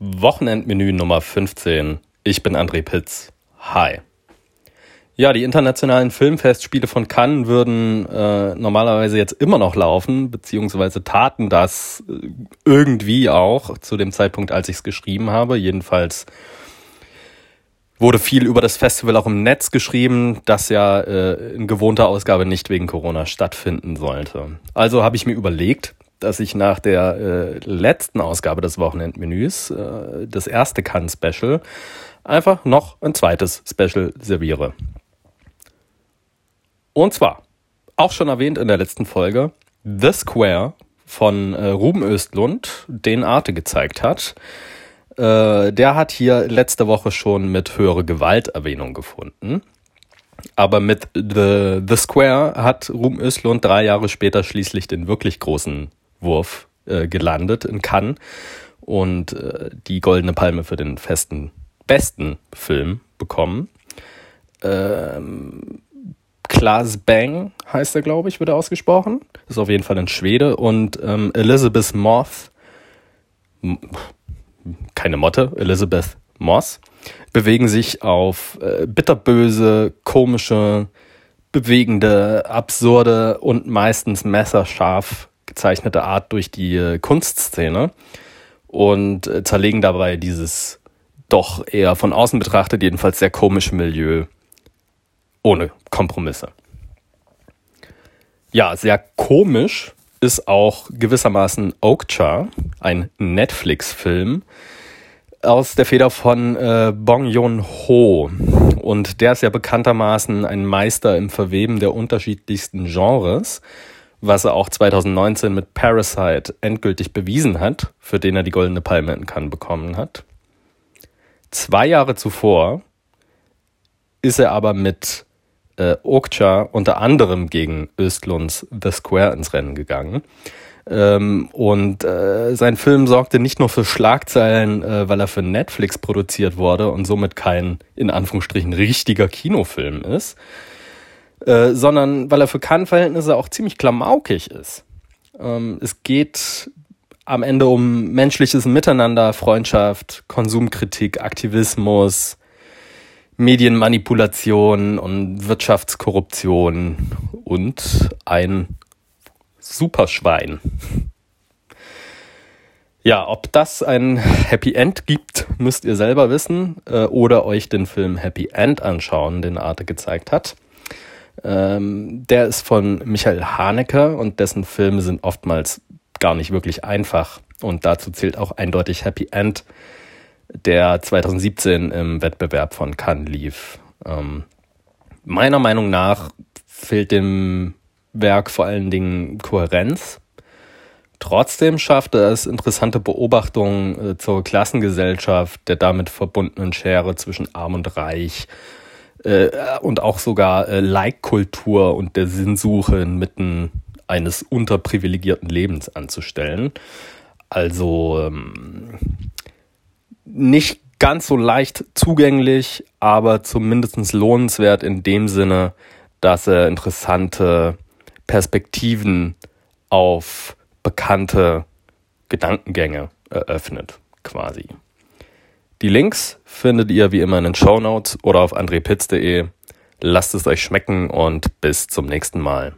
Wochenendmenü Nummer 15. Ich bin André Pitz. Hi. Ja, die internationalen Filmfestspiele von Cannes würden äh, normalerweise jetzt immer noch laufen, beziehungsweise taten das äh, irgendwie auch zu dem Zeitpunkt, als ich es geschrieben habe. Jedenfalls wurde viel über das Festival auch im Netz geschrieben, das ja äh, in gewohnter Ausgabe nicht wegen Corona stattfinden sollte. Also habe ich mir überlegt, dass ich nach der äh, letzten Ausgabe des Wochenendmenüs, äh, das erste Cannes-Special, einfach noch ein zweites Special serviere. Und zwar, auch schon erwähnt in der letzten Folge, The Square von äh, Ruben Östlund, den Arte gezeigt hat. Äh, der hat hier letzte Woche schon mit höhere Gewalt Erwähnung gefunden. Aber mit The, The Square hat Ruben Östlund drei Jahre später schließlich den wirklich großen Wurf äh, gelandet in Cannes und äh, die Goldene Palme für den festen besten Film bekommen. Ähm, Klaas Bang heißt er, glaube ich, wird er ausgesprochen. Ist auf jeden Fall ein Schwede. Und ähm, Elizabeth Moth, keine Motte, Elizabeth Moss, bewegen sich auf äh, bitterböse, komische, bewegende, absurde und meistens messerscharf gezeichnete Art durch die äh, Kunstszene und äh, zerlegen dabei dieses doch eher von außen betrachtet jedenfalls sehr komische Milieu ohne Kompromisse. Ja, sehr komisch ist auch gewissermaßen Okja, ein Netflix-Film aus der Feder von äh, Bong Joon-ho. Und der ist ja bekanntermaßen ein Meister im Verweben der unterschiedlichsten Genres was er auch 2019 mit Parasite endgültig bewiesen hat, für den er die Goldene Palme in Cannes bekommen hat. Zwei Jahre zuvor ist er aber mit äh, Okja unter anderem gegen Östlunds The Square ins Rennen gegangen. Ähm, und äh, sein Film sorgte nicht nur für Schlagzeilen, äh, weil er für Netflix produziert wurde und somit kein, in Anführungsstrichen, richtiger Kinofilm ist, äh, sondern weil er für Cannes-Verhältnisse auch ziemlich klamaukig ist. Ähm, es geht am Ende um menschliches Miteinander, Freundschaft, Konsumkritik, Aktivismus, Medienmanipulation und Wirtschaftskorruption und ein Superschwein. Ja, ob das ein Happy End gibt, müsst ihr selber wissen äh, oder euch den Film Happy End anschauen, den Arte gezeigt hat. Ähm, der ist von Michael Haneke und dessen Filme sind oftmals gar nicht wirklich einfach. Und dazu zählt auch eindeutig Happy End, der 2017 im Wettbewerb von Cannes lief. Ähm, meiner Meinung nach fehlt dem Werk vor allen Dingen Kohärenz. Trotzdem schafft er es, interessante Beobachtungen äh, zur Klassengesellschaft, der damit verbundenen Schere zwischen Arm und Reich, äh, und auch sogar äh, Like-Kultur und der Sinnsuche inmitten eines unterprivilegierten Lebens anzustellen. Also ähm, nicht ganz so leicht zugänglich, aber zumindest lohnenswert in dem Sinne, dass er interessante Perspektiven auf bekannte Gedankengänge eröffnet, quasi. Die Links findet ihr wie immer in den Show Notes oder auf andrepitz.de. Lasst es euch schmecken und bis zum nächsten Mal.